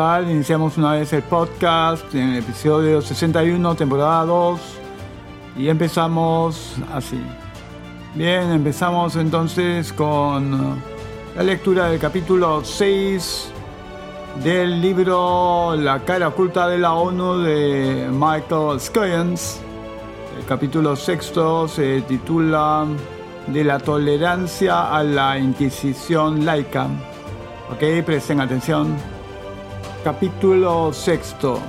Iniciamos una vez el podcast en el episodio 61, temporada 2, y empezamos así. Bien, empezamos entonces con la lectura del capítulo 6 del libro La cara oculta de la ONU de Michael Skyens. El capítulo sexto se titula De la tolerancia a la Inquisición laica. Ok, presten atención. Capítulo sexto.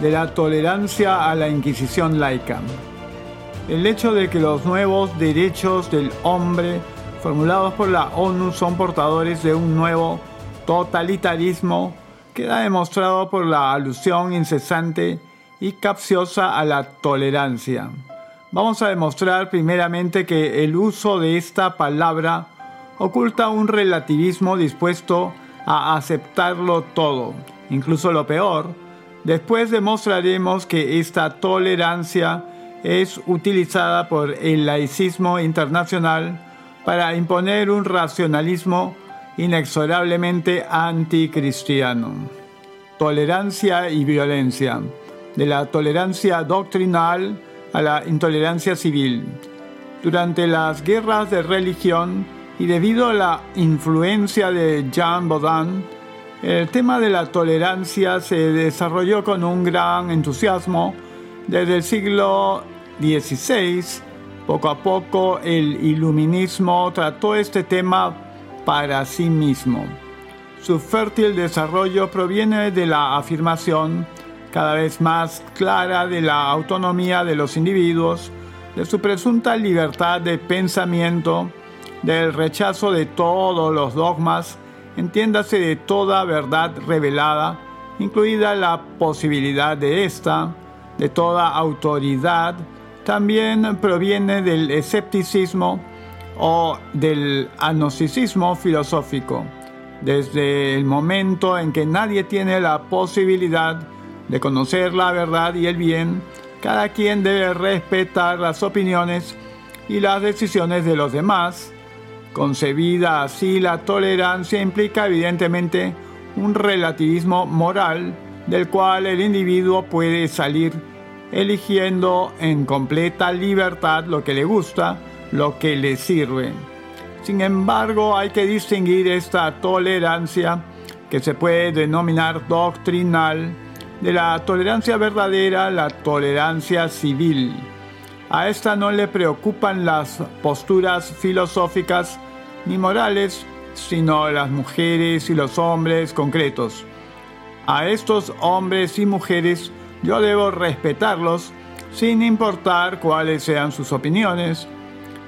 De la tolerancia a la Inquisición laica. El hecho de que los nuevos derechos del hombre formulados por la ONU son portadores de un nuevo totalitarismo queda demostrado por la alusión incesante y capciosa a la tolerancia. Vamos a demostrar primeramente que el uso de esta palabra oculta un relativismo dispuesto a aceptarlo todo, incluso lo peor. Después demostraremos que esta tolerancia es utilizada por el laicismo internacional para imponer un racionalismo inexorablemente anticristiano. Tolerancia y violencia. De la tolerancia doctrinal a la intolerancia civil. Durante las guerras de religión y debido a la influencia de Jean Baudin, el tema de la tolerancia se desarrolló con un gran entusiasmo desde el siglo XVI. Poco a poco el iluminismo trató este tema para sí mismo. Su fértil desarrollo proviene de la afirmación cada vez más clara de la autonomía de los individuos, de su presunta libertad de pensamiento, del rechazo de todos los dogmas, entiéndase de toda verdad revelada, incluida la posibilidad de esta, de toda autoridad, también proviene del escepticismo o del agnosticismo filosófico, desde el momento en que nadie tiene la posibilidad de conocer la verdad y el bien, cada quien debe respetar las opiniones y las decisiones de los demás. Concebida así, la tolerancia implica evidentemente un relativismo moral del cual el individuo puede salir eligiendo en completa libertad lo que le gusta lo que le sirve. Sin embargo, hay que distinguir esta tolerancia, que se puede denominar doctrinal, de la tolerancia verdadera, la tolerancia civil. A esta no le preocupan las posturas filosóficas ni morales, sino las mujeres y los hombres concretos. A estos hombres y mujeres yo debo respetarlos sin importar cuáles sean sus opiniones,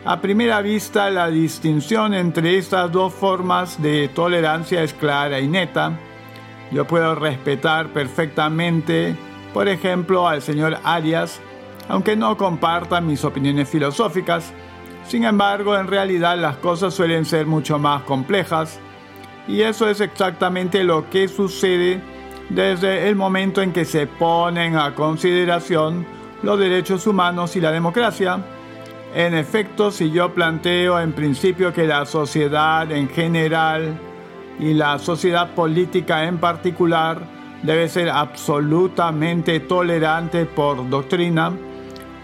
a primera vista, la distinción entre estas dos formas de tolerancia es clara y neta. Yo puedo respetar perfectamente, por ejemplo, al señor Arias, aunque no comparta mis opiniones filosóficas. Sin embargo, en realidad las cosas suelen ser mucho más complejas, y eso es exactamente lo que sucede desde el momento en que se ponen a consideración los derechos humanos y la democracia en efecto, si yo planteo en principio que la sociedad en general y la sociedad política en particular debe ser absolutamente tolerante por doctrina,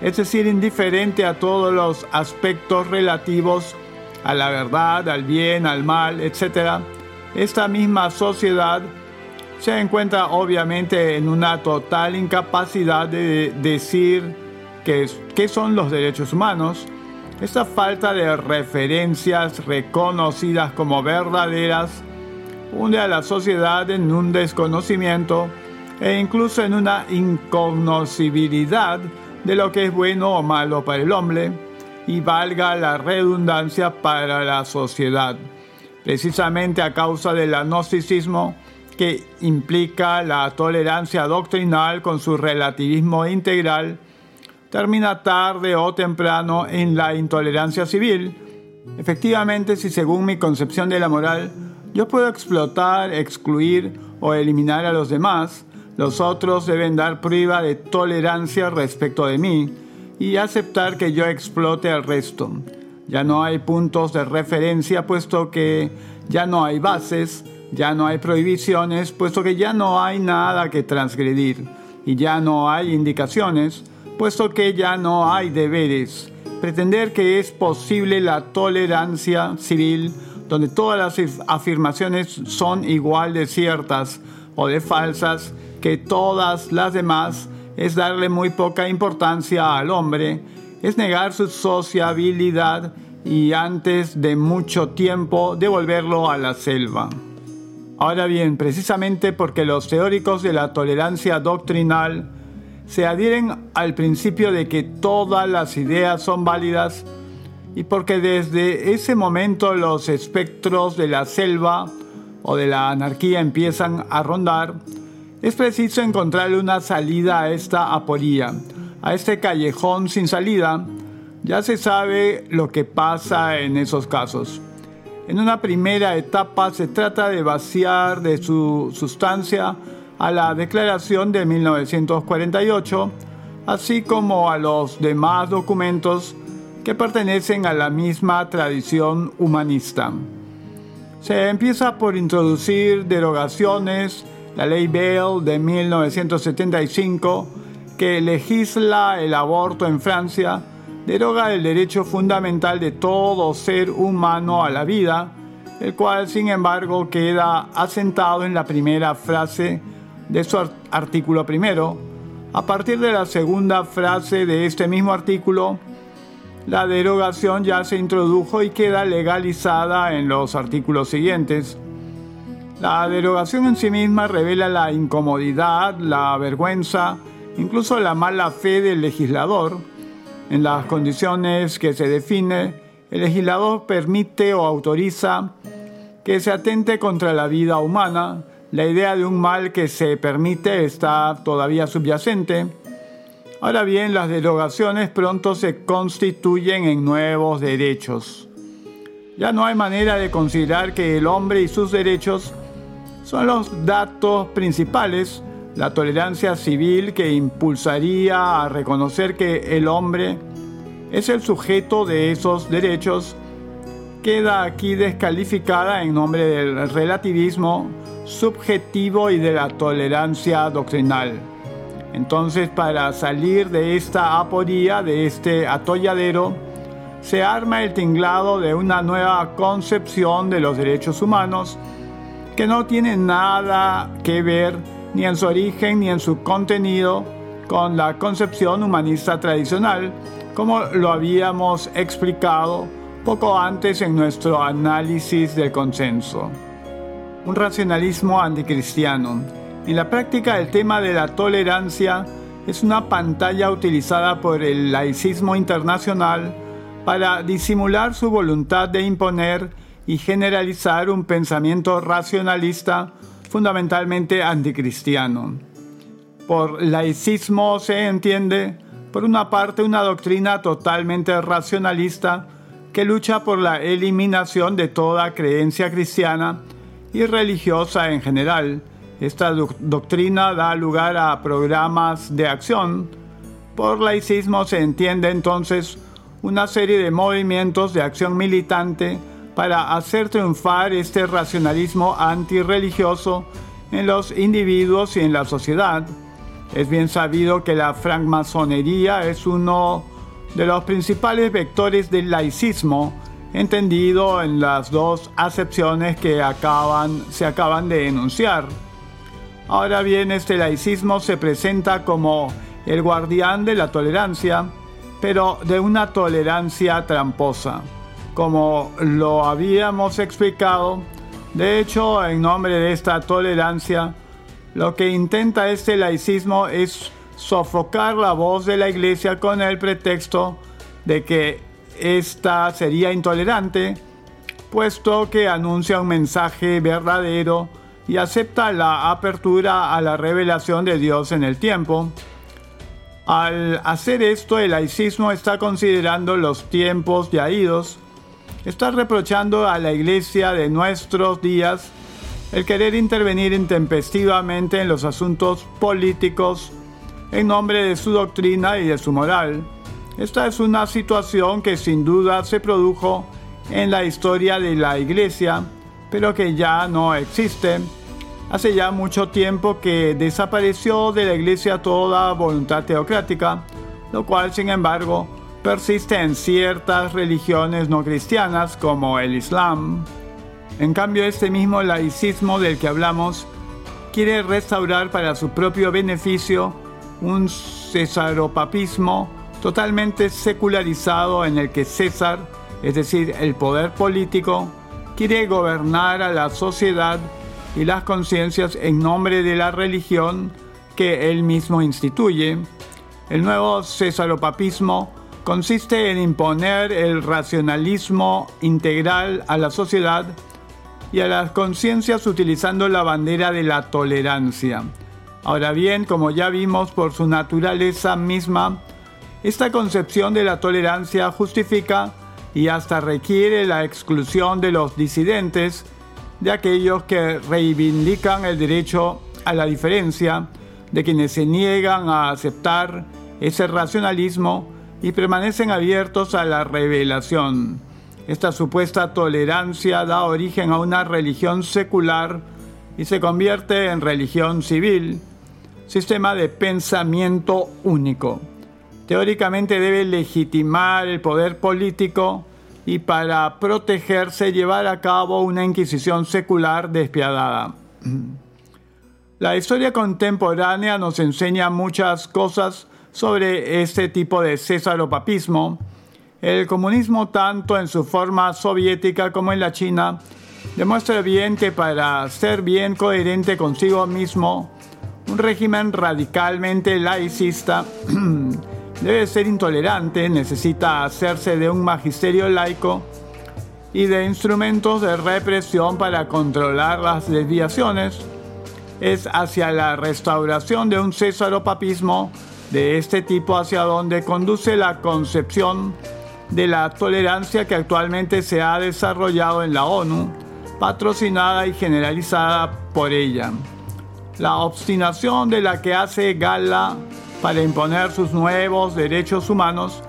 es decir, indiferente a todos los aspectos relativos a la verdad, al bien, al mal, etc., esta misma sociedad se encuentra obviamente en una total incapacidad de decir qué, son los derechos humanos, esta falta de referencias reconocidas como verdaderas hunde a la sociedad en un desconocimiento e incluso en una incognoscibilidad de lo que es bueno o malo para el hombre y valga la redundancia para la sociedad, precisamente a causa del agnosticismo que implica la tolerancia doctrinal con su relativismo integral termina tarde o temprano en la intolerancia civil. Efectivamente, si según mi concepción de la moral yo puedo explotar, excluir o eliminar a los demás, los otros deben dar prueba de tolerancia respecto de mí y aceptar que yo explote al resto. Ya no hay puntos de referencia puesto que ya no hay bases, Ya no hay prohibiciones, puesto que ya no hay nada que transgredir. Y ya no hay indicaciones, puesto que ya no hay deberes. Pretender que es posible la tolerancia civil, donde todas las afirmaciones son igual de ciertas o de falsas que todas las demás, es darle muy poca importancia al hombre, es negar su sociabilidad y antes de mucho tiempo devolverlo a la selva. Ahora bien, precisamente porque los teóricos de la tolerancia doctrinal se adhieren al principio de que todas las ideas son válidas y porque desde ese momento los espectros de la selva o de la anarquía empiezan a rondar, es preciso encontrarle una salida a esta aporía, a este callejón sin salida. Ya se sabe lo que pasa en esos casos. En una primera etapa se trata de vaciar de su sustancia a la Declaración de 1948, así como a los demás documentos que pertenecen a la misma tradición humanista. Se empieza por introducir derogaciones, la ley Bell de 1975, que legisla el aborto en Francia, deroga el derecho fundamental de todo ser humano a la vida, el cual sin embargo queda asentado en la primera frase de su artículo primero. A partir de la segunda frase de este mismo artículo, la derogación ya se introdujo y queda legalizada en los artículos siguientes. La derogación en sí misma revela la incomodidad, la vergüenza, incluso la mala fe del legislador, en las condiciones que se define, el legislador permite o autoriza que se atente contra la vida humana. La idea de un mal que se permite está todavía subyacente. Ahora bien, las derogaciones pronto se constituyen en nuevos derechos. Ya no hay manera de considerar que el hombre y sus derechos son los datos principales la tolerancia civil que impulsaría a reconocer que el hombre es el sujeto de esos derechos queda aquí descalificada en nombre del relativismo subjetivo y de la tolerancia doctrinal. Entonces, para salir de esta aporía, de este atolladero, se arma el tinglado de una nueva concepción de los derechos humanos que no tiene nada que ver ni en su origen ni en su contenido con la concepción humanista tradicional, como lo habíamos explicado poco antes en nuestro análisis del consenso. Un racionalismo anticristiano. En la práctica el tema de la tolerancia es una pantalla utilizada por el laicismo internacional para disimular su voluntad de imponer y generalizar un pensamiento racionalista fundamentalmente anticristiano. Por laicismo se entiende, por una parte, una doctrina totalmente racionalista que lucha por la eliminación de toda creencia cristiana y religiosa en general. Esta doctrina da lugar a programas de acción. Por laicismo se entiende entonces una serie de movimientos de acción militante para hacer triunfar este racionalismo antirreligioso en los individuos y en la sociedad. Es bien sabido que la francmasonería es uno de los principales vectores del laicismo, entendido en las dos acepciones que se acaban de enunciar. Ahora bien, este laicismo se presenta como el guardián de la tolerancia, pero de una tolerancia tramposa como lo habíamos explicado. De hecho, en nombre de esta tolerancia, lo que intenta este laicismo es sofocar la voz de la iglesia con el pretexto de que ésta sería intolerante, puesto que anuncia un mensaje verdadero y acepta la apertura a la revelación de Dios en el tiempo. Al hacer esto, el laicismo está considerando los tiempos ya idos, está reprochando a la iglesia de nuestros días el querer intervenir intempestivamente en los asuntos políticos en nombre de su doctrina y de su moral. Esta es una situación que sin duda se produjo en la historia de la iglesia, pero que ya no existe. Hace ya mucho tiempo que desapareció de la iglesia toda voluntad teocrática, lo cual sin embargo persiste en ciertas religiones no cristianas como el Islam. En cambio, este mismo laicismo del que hablamos quiere restaurar para su propio beneficio un cesaropapismo totalmente secularizado en el que César, es decir, el poder político, quiere gobernar a la sociedad y las conciencias en nombre de la religión que él mismo instituye. El nuevo cesaropapismo consiste en imponer el racionalismo integral a la sociedad y a las conciencias utilizando la bandera de la tolerancia. Ahora bien, como ya vimos por su naturaleza misma, esta concepción de la tolerancia justifica y hasta requiere la exclusión de los disidentes, de aquellos que reivindican el derecho a la diferencia, de quienes se niegan a aceptar ese racionalismo y permanecen abiertos a la revelación. Esta supuesta tolerancia da origen a una religión secular y se convierte en religión civil, sistema de pensamiento único. Teóricamente debe legitimar el poder político y para protegerse llevar a cabo una inquisición secular despiadada. La historia contemporánea nos enseña muchas cosas sobre este tipo de césaropapismo el comunismo, tanto en su forma soviética como en la China, demuestra bien que para ser bien coherente consigo mismo, un régimen radicalmente laicista debe ser intolerante, necesita hacerse de un magisterio laico y de instrumentos de represión para controlar las desviaciones. Es hacia la restauración de un césaropapismo de este tipo hacia donde conduce la concepción de la tolerancia que actualmente se ha desarrollado en la ONU, patrocinada y generalizada por ella. La obstinación de la que hace gala para imponer sus nuevos derechos humanos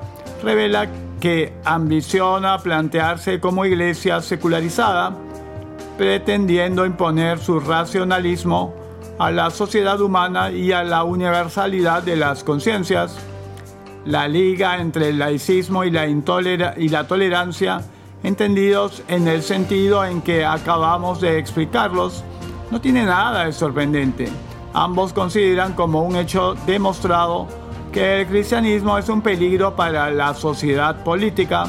revela que ambiciona plantearse como iglesia secularizada, pretendiendo imponer su racionalismo a la sociedad humana y a la universalidad de las conciencias la liga entre el laicismo y la, y tolerancia, entendidos en el sentido en que acabamos de explicarlos, no tiene nada de sorprendente. Ambos consideran como un hecho demostrado que el cristianismo es un peligro para la sociedad política.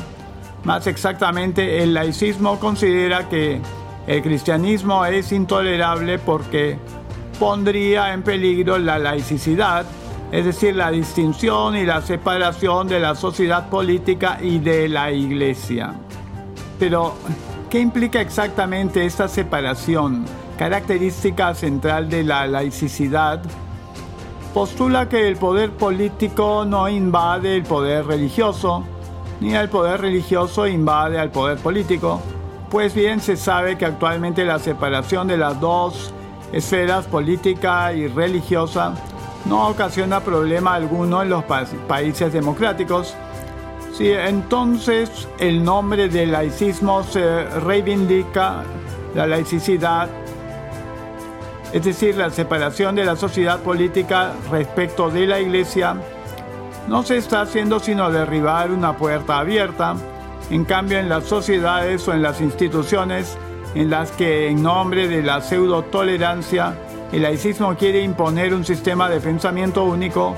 Más exactamente, el laicismo considera que el cristianismo es intolerable porque pondría en peligro la laicidad es decir, la distinción y la separación de la sociedad política y de la iglesia. Pero, ¿qué implica exactamente esta separación? Característica central de la laicidad postula que el poder político no invade el poder religioso, ni el poder religioso invade al poder político. Pues bien, se sabe que actualmente la separación de las dos esferas política y religiosa no ocasiona problema alguno en los países democráticos. Si entonces el nombre del laicismo se reivindica la laicidad, es decir, la separación de la sociedad política respecto de la iglesia, no se está haciendo sino derribar una puerta abierta. En cambio, en las sociedades o en las instituciones en las que en nombre de la pseudo tolerancia el laicismo quiere imponer un sistema de pensamiento único,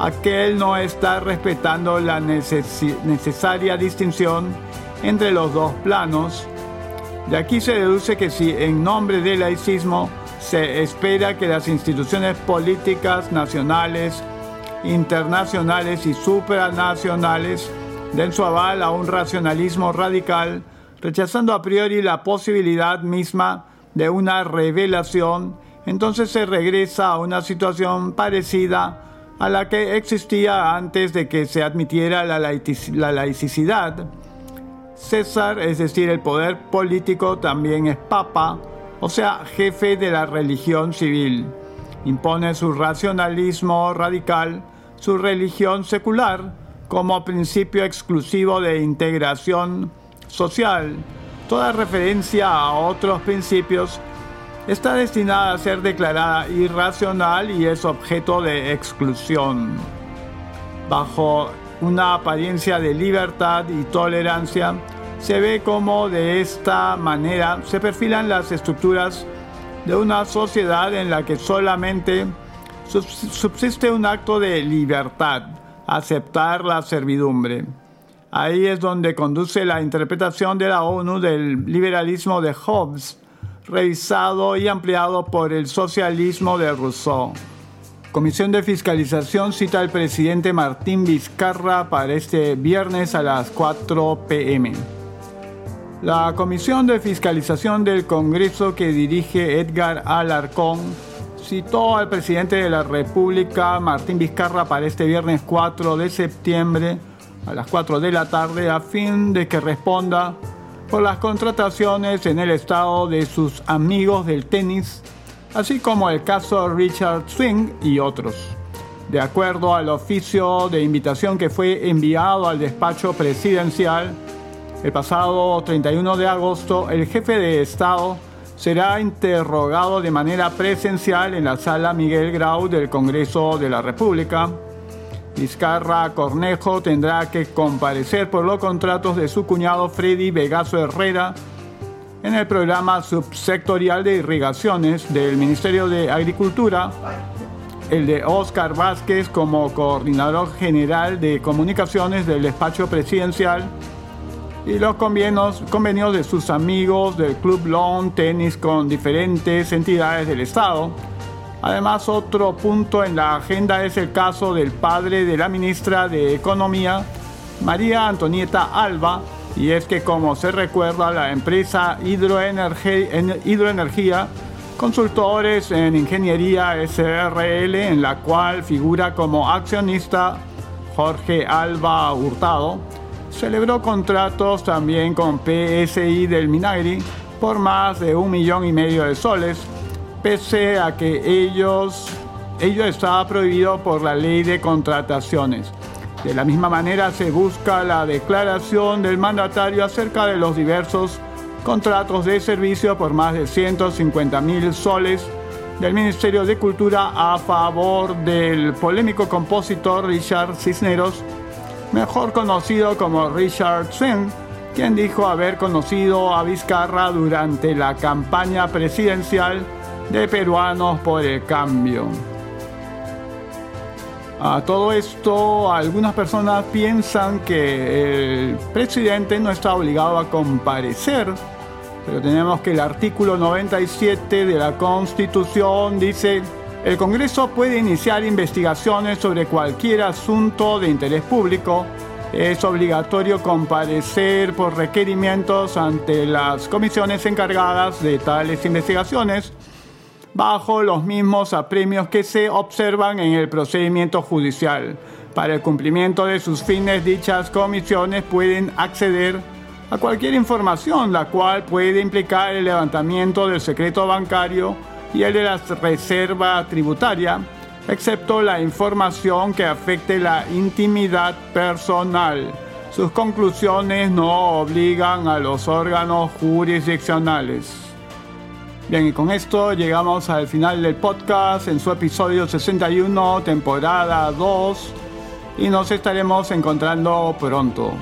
aquel no está respetando la necesaria distinción entre los dos planos. De aquí se deduce que si en nombre del laicismo se espera que las instituciones políticas nacionales, internacionales y supranacionales den su aval a un racionalismo radical, rechazando a priori la posibilidad misma de una revelación entonces se regresa a una situación parecida a la que existía antes de que se admitiera la, laicidad. César, es decir, el poder político, también es papa, o sea, jefe de la religión civil. Impone su racionalismo radical, su religión secular, como principio exclusivo de integración social, toda referencia a otros principios está destinada a ser declarada irracional y es objeto de exclusión. Bajo una apariencia de libertad y tolerancia, se ve como de esta manera se perfilan las estructuras de una sociedad en la que solamente subsiste un acto de libertad, aceptar la servidumbre. Ahí es donde conduce la interpretación de la ONU del liberalismo de Hobbes, revisado y ampliado por el socialismo de Rousseau. Comisión de Fiscalización cita al presidente Martín Vizcarra para este viernes a las 4 pm. La Comisión de Fiscalización del Congreso que dirige Edgar Alarcón citó al presidente de la República, Martín Vizcarra, para este viernes 4 de septiembre a las 4 de la tarde a fin de que responda por las contrataciones en el estado de sus amigos del tenis, así como el caso Richard Swing y otros. De acuerdo al oficio de invitación que fue enviado al despacho presidencial, el pasado 31 de agosto, el jefe de Estado será interrogado de manera presencial en la sala Miguel Grau del Congreso de la República. Vizcarra Cornejo tendrá que comparecer por los contratos de su cuñado Freddy Vegaso Herrera en el programa subsectorial de irrigaciones del Ministerio de Agricultura, el de Oscar Vázquez como coordinador general de comunicaciones del despacho presidencial y los convenios, convenios de sus amigos del Club Long Tenis con diferentes entidades del Estado. Además, otro punto en la agenda es el caso del padre de la ministra de Economía, María Antonieta Alba, y es que como se recuerda, la empresa Hidroenergía, consultores en ingeniería SRL, en la cual figura como accionista Jorge Alba Hurtado, celebró contratos también con PSI del Minagri por más de un millón y medio de soles, pese a que ellos, ello estaba prohibido por la ley de contrataciones. De la misma manera se busca la declaración del mandatario acerca de los diversos contratos de servicio por más de 150 mil soles del Ministerio de Cultura a favor del polémico compositor Richard Cisneros, mejor conocido como Richard Swing, quien dijo haber conocido a Vizcarra durante la campaña presidencial de Peruanos por el Cambio. A todo esto, algunas personas piensan que el presidente no está obligado a comparecer, pero tenemos que el artículo 97 de la Constitución dice el Congreso puede iniciar investigaciones sobre cualquier asunto de interés público. Es obligatorio comparecer por requerimientos ante las comisiones encargadas de tales investigaciones bajo los mismos apremios que se observan en el procedimiento judicial. Para el cumplimiento de sus fines, dichas comisiones pueden acceder a cualquier información la cual puede implicar el levantamiento del secreto bancario y el de la reserva tributaria, excepto la información que afecte la intimidad personal. Sus conclusiones no obligan a los órganos jurisdiccionales. Bien, y con esto llegamos al final del podcast en su episodio 61, temporada 2, y nos estaremos encontrando pronto.